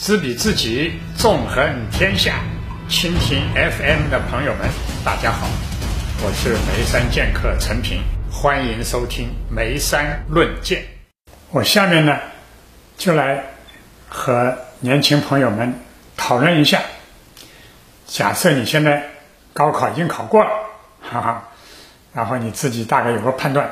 知彼知己，纵横天下。蜻蜓 FM 的朋友们，大家好，我是眉山剑客陈平，欢迎收听眉山论剑。我下面呢，就来和年轻朋友们讨论一下。假设你现在高考已经考过了，哈哈，然后你自己大概有个判断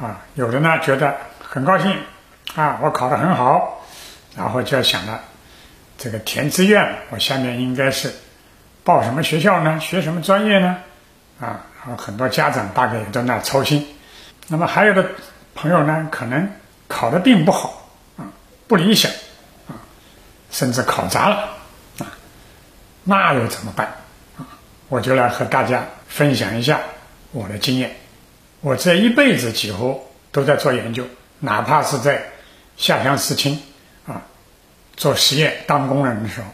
啊。有的呢觉得很高兴啊，我考得很好，然后就要想了，这个填志愿，我下面应该是报什么学校呢？学什么专业呢？啊，然后很多家长大概也在那操心。那么还有的朋友呢，可能考得并不好啊，不理想啊，甚至考砸了。啊那又怎么办？啊，我就来和大家分享一下我的经验。我这一辈子几乎都在做研究，哪怕是在下乡思亲，做实验当工人的时候。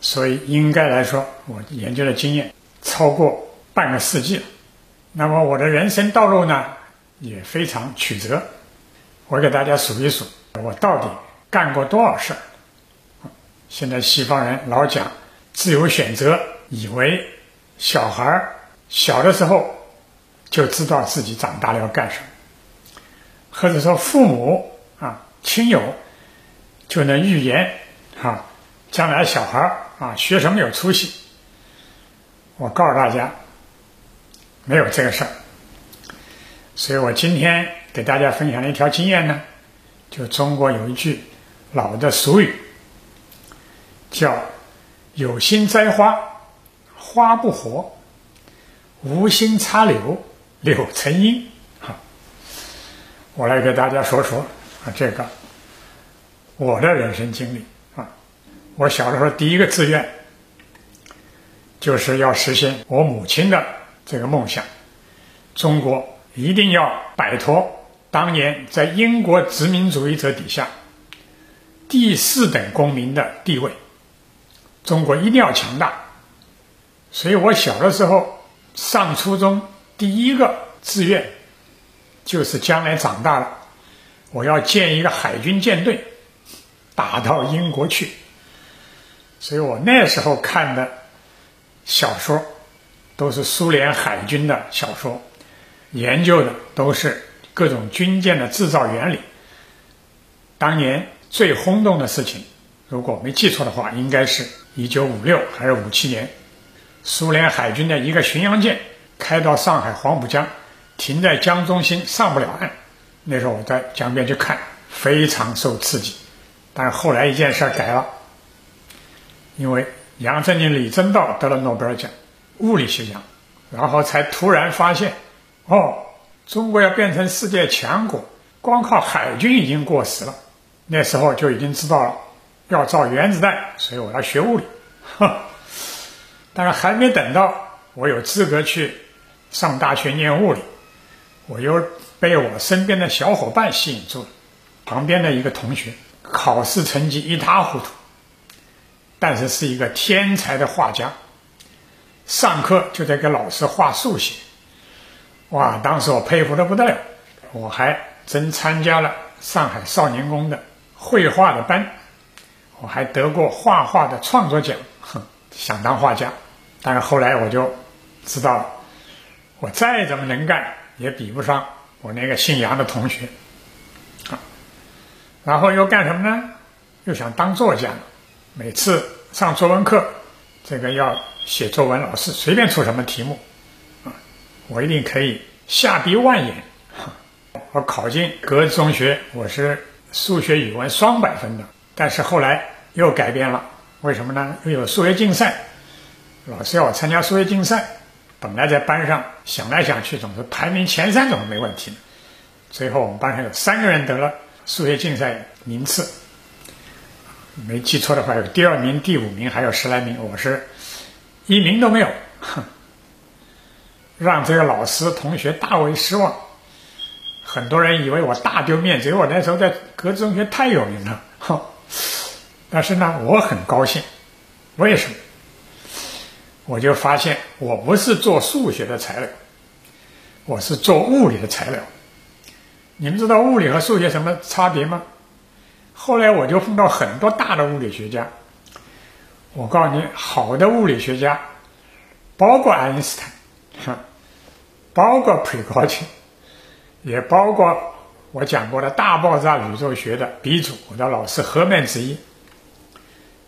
所以应该来说，我研究的经验超过半个世纪了。那么我的人生道路呢，也非常曲折。我给大家数一数，我到底干过多少事儿。现在西方人老讲自由选择，以为小孩儿小的时候就知道自己长大了要干什么，或者说父母啊亲友就能预言啊将来小孩儿啊学什么有出息。我告诉大家，没有这个事儿。所以我今天给大家分享的一条经验呢，就中国有一句老的俗语。叫有心栽花，花不活；无心插柳，柳成荫。哈，我来给大家说说啊，这个我的人生经历啊。我小的时候第一个志愿就是要实现我母亲的这个梦想：中国一定要摆脱当年在英国殖民主义者底下第四等公民的地位。中国一定要强大，所以我小的时候上初中第一个志愿就是将来长大了，我要建一个海军舰队，打到英国去。所以我那时候看的小说都是苏联海军的小说，研究的都是各种军舰的制造原理。当年最轰动的事情。如果没记错的话，应该是一九五六还是五七年，苏联海军的一个巡洋舰开到上海黄浦江，停在江中心上不了岸。那时候我在江边去看，非常受刺激。但是后来一件事改了，因为杨振宁、李政道得了诺贝尔奖，物理学奖，然后才突然发现，哦，中国要变成世界强国，光靠海军已经过时了。那时候就已经知道了。要造原子弹，所以我要学物理。但是还没等到我有资格去上大学念物理，我又被我身边的小伙伴吸引住了。旁边的一个同学考试成绩一塌糊涂，但是是一个天才的画家，上课就在给老师画速写。哇，当时我佩服的不得了。我还真参加了上海少年宫的绘画的班。我还得过画画的创作奖，哼，想当画家，但是后来我就知道了，我再怎么能干，也比不上我那个姓杨的同学，然后又干什么呢？又想当作家，每次上作文课，这个要写作文，老师随便出什么题目，啊，我一定可以下笔万言。我考进格子中学，我是数学、语文双百分的。但是后来又改变了，为什么呢？又有数学竞赛，老师要我参加数学竞赛。本来在班上想来想去，总是排名前三总是没问题的。最后我们班上有三个人得了数学竞赛名次，没记错的话有第二名、第五名，还有十来名，我是一名都没有，哼，让这个老师同学大为失望。很多人以为我大丢面子，因为我那时候在格子中学太有名了，哼。但是呢，我很高兴，为什么？我就发现我不是做数学的材料，我是做物理的材料。你们知道物理和数学什么差别吗？后来我就碰到很多大的物理学家。我告诉你，好的物理学家，包括爱因斯坦，包括普里高津，也包括我讲过的大爆炸宇宙学的鼻祖，我的老师赫曼之一。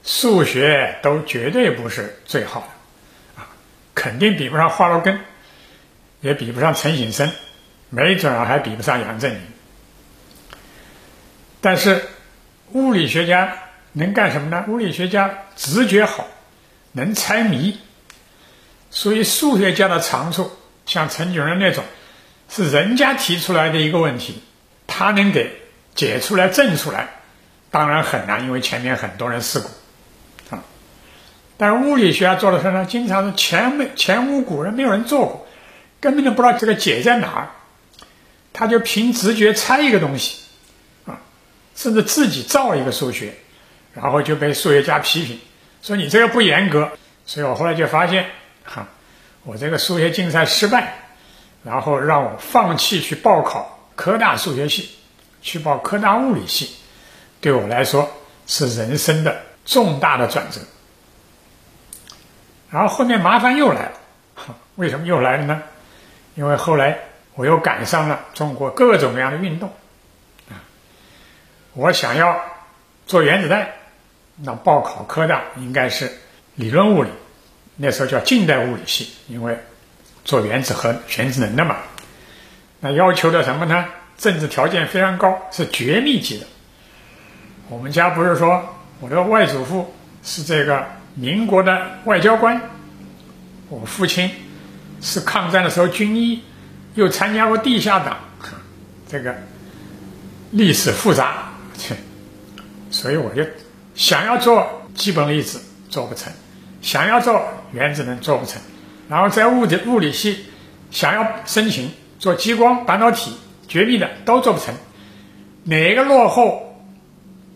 数学都绝对不是最好的，啊，肯定比不上华罗庚，也比不上陈省身，没准儿还比不上杨振宁。但是物理学家能干什么呢？物理学家直觉好，能猜谜。所以数学家的长处，像陈景润那种，是人家提出来的一个问题，他能给解出来、证出来，当然很难，因为前面很多人试过，啊。但是物理学家做的事呢，经常是前没前无古人，没有人做过，根本就不知道这个解在哪儿，他就凭直觉猜一个东西。啊甚至自己造一个数学，然后就被数学家批评说你这个不严格。所以我后来就发现，哈，我这个数学竞赛失败，然后让我放弃去报考科大数学系，去报科大物理系，对我来说是人生的重大的转折。然后后面麻烦又来了，为什么又来了呢？因为后来我又赶上了中国各种各样的运动。啊我想要做原子弹，那报考科大应该是理论物理，那时候叫近代物理系，因为做原子核原子能的嘛。那要求的什么呢？政治条件非常高，是绝密级的。我们家不是说我的外祖父是这个民国的外交官，我父亲是抗战的时候军医，又参加过地下党，这个历史复杂。所以我就想要做基本粒子做不成，想要做原子能做不成，然后在物理物理系想要申请做激光半导体绝密的都做不成，哪个落后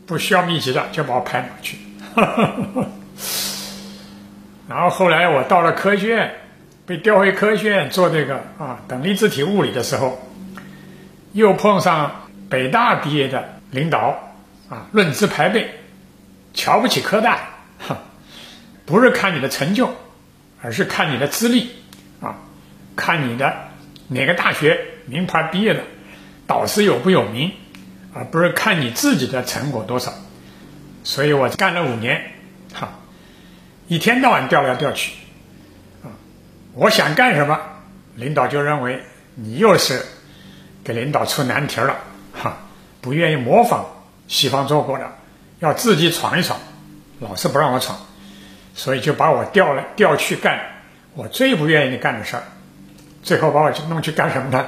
不需要密集的就把我派哪去。然后后来我到了科学院，被调回科学院做这个啊等离子体物理的时候，又碰上北大毕业的领导。啊，论资排辈，瞧不起科大，哼，不是看你的成就，而是看你的资历，啊，看你的哪个大学名牌毕业的，导师有不有名，而不是看你自己的成果多少。所以我干了五年，哈，一天到晚调来调去，我想干什么，领导就认为你又是给领导出难题了，哈，不愿意模仿。西方做过的，要自己闯一闯，老是不让我闯，所以就把我调来调去干我最不愿意干的事儿，最后把我弄去干什么呢？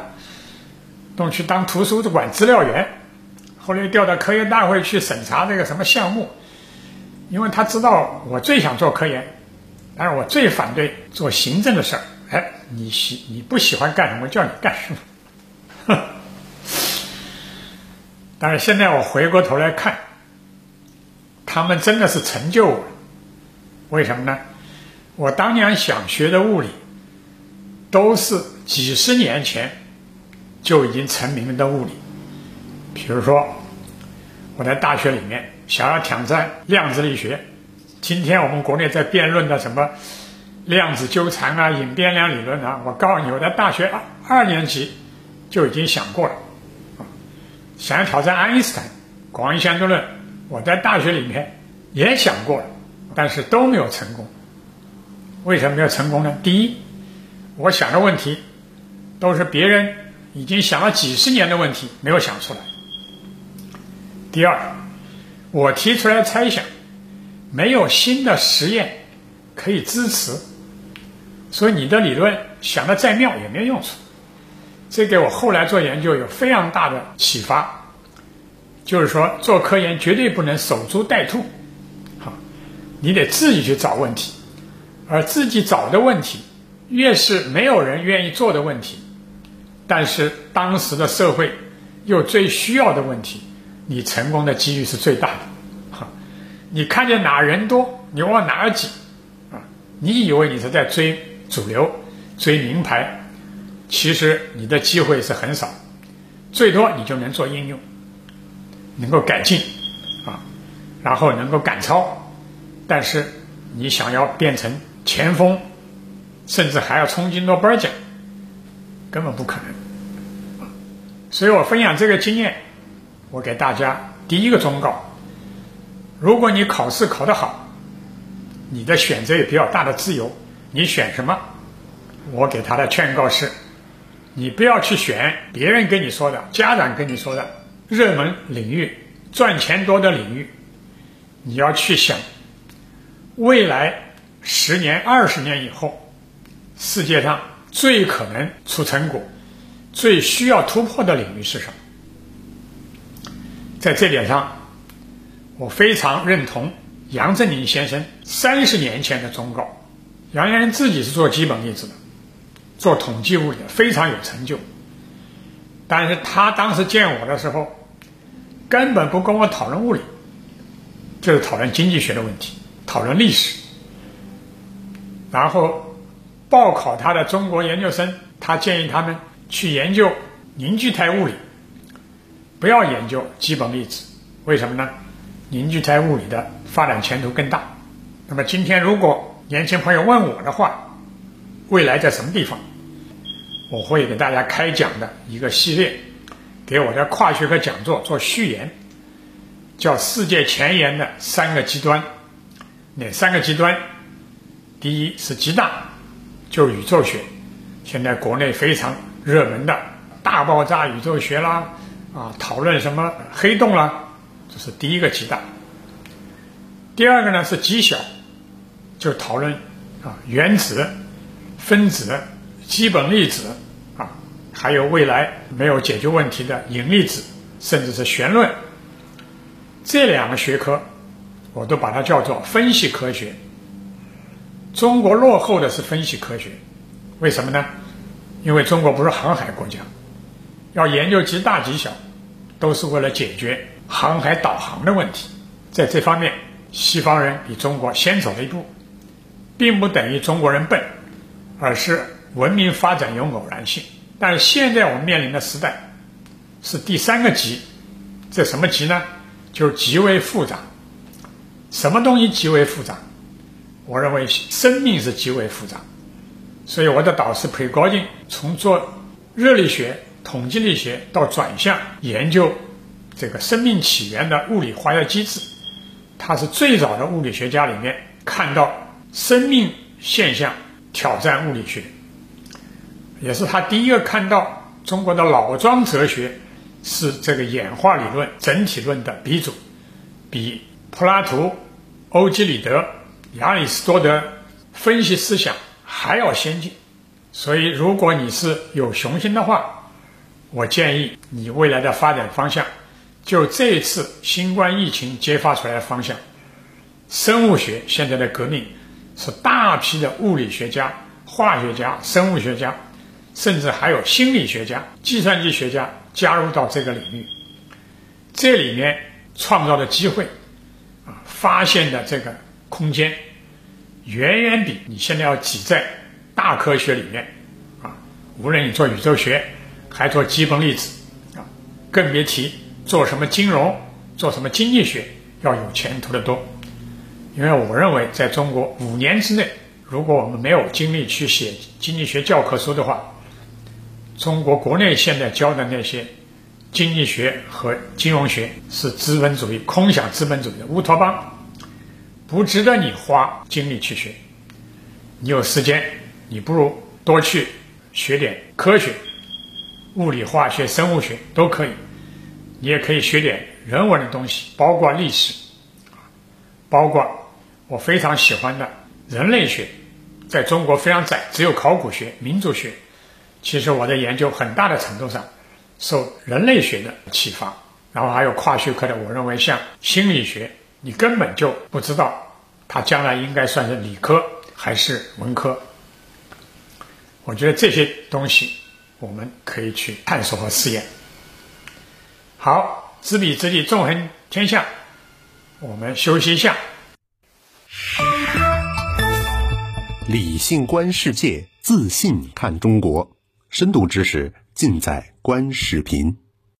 弄去当图书馆资料员，后来调到科研大会去审查这个什么项目，因为他知道我最想做科研，但是我最反对做行政的事儿。哎，你喜你不喜欢干什么，叫你干什么，但是现在我回过头来看，他们真的是成就我。为什么呢？我当年想学的物理，都是几十年前就已经成名的物理。比如说，我在大学里面想要挑战量子力学，今天我们国内在辩论的什么量子纠缠啊、隐变量理论啊，我告诉你，我在大学二二年级就已经想过了。想要挑战爱因斯坦广义相对论，我在大学里面也想过了，但是都没有成功。为什么没有成功呢？第一，我想的问题都是别人已经想了几十年的问题，没有想出来。第二，我提出来猜想，没有新的实验可以支持，所以你的理论想的再妙也没有用处。这给我后来做研究有非常大的启发，就是说做科研绝对不能守株待兔，好，你得自己去找问题，而自己找的问题越是没有人愿意做的问题，但是当时的社会又最需要的问题，你成功的几率是最大的。你看见哪人多，你往哪挤，啊，你以为你是在追主流、追名牌。其实你的机会是很少，最多你就能做应用，能够改进，啊然后能够赶超，但是你想要变成前锋，甚至还要冲击诺贝尔奖，根本不可能。所以我分享这个经验，我给大家第一个忠告：如果你考试考得好，你的选择有比较大的自由，你选什么？我给他的劝告是：你不要去选别人跟你说的、家长跟你说的热门领域、赚钱多的领域，你要去想未来十年、二十年以后，世界上最可能出成果、最需要突破的领域是什么？在这点上，我非常认同杨振宁先生三十年前的忠告。杨先生自己是做基本粒子的。做统计物理的非常有成就，但是他当时见我的时候，根本不跟我讨论物理，就是讨论经济学的问题，讨论历史。然后报考他的中国研究生，他建议他们去研究凝聚态物理，不要研究基本粒子。为什么呢？凝聚态物理的发展前途更大。那么今天如果年轻朋友问我的话，未来在什么地方？我会给大家开讲的一个系列，给我的跨学科讲座做序言，叫“世界前沿的三个极端”。哪三个极端？第一是极大，就宇宙学，现在国内非常热门的大爆炸宇宙学啦，啊，讨论什么黑洞啦，这是第一个极大。第二个呢是极小，就讨论啊原子。分子、基本粒子啊，还有未来没有解决问题的引力子，甚至是弦论，这两个学科，我都把它叫做分析科学。中国落后的是分析科学，为什么呢？因为中国不是航海国家，要研究极大极小，都是为了解决航海导航的问题。在这方面，西方人比中国先走了一步，并不等于中国人笨。而是文明发展有偶然性，但是现在我们面临的时代是第三个极，这什么极呢？就是极为复杂。什么东西极为复杂？我认为生命是极为复杂。所以我的导师裴高进从做热力学、统计力学到转向研究这个生命起源的物理化学机制，他是最早的物理学家里面看到生命现象。挑战物理学，也是他第一个看到中国的老庄哲学是这个演化理论整体论的鼻祖，比柏拉图、欧几里得、亚里士多德分析思想还要先进。所以，如果你是有雄心的话，我建议你未来的发展方向，就这一次新冠疫情揭发出来的方向，生物学现在的革命。是大批的物理学家、化学家、生物学家，甚至还有心理学家、计算机学家加入到这个领域。这里面创造的机会啊，发现的这个空间，远远比你现在要挤在大科学里面啊，无论你做宇宙学，还做基本粒子啊，更别提做什么金融、做什么经济学，要有前途的多。因为我认为，在中国五年之内，如果我们没有精力去写经济学教科书的话，中国国内现在教的那些经济学和金融学是资本主义、空想资本主义的乌托邦，不值得你花精力去学。你有时间，你不如多去学点科学，物理、化学、生物学都可以。你也可以学点人文的东西，包括历史，包括。我非常喜欢的人类学，在中国非常窄，只有考古学、民族学。其实我的研究很大的程度上受人类学的启发，然后还有跨学科的。我认为像心理学，你根本就不知道它将来应该算是理科还是文科。我觉得这些东西我们可以去探索和试验。好，知彼知己，纵横天下。我们休息一下。理性观世界，自信看中国。深度知识尽在观视频。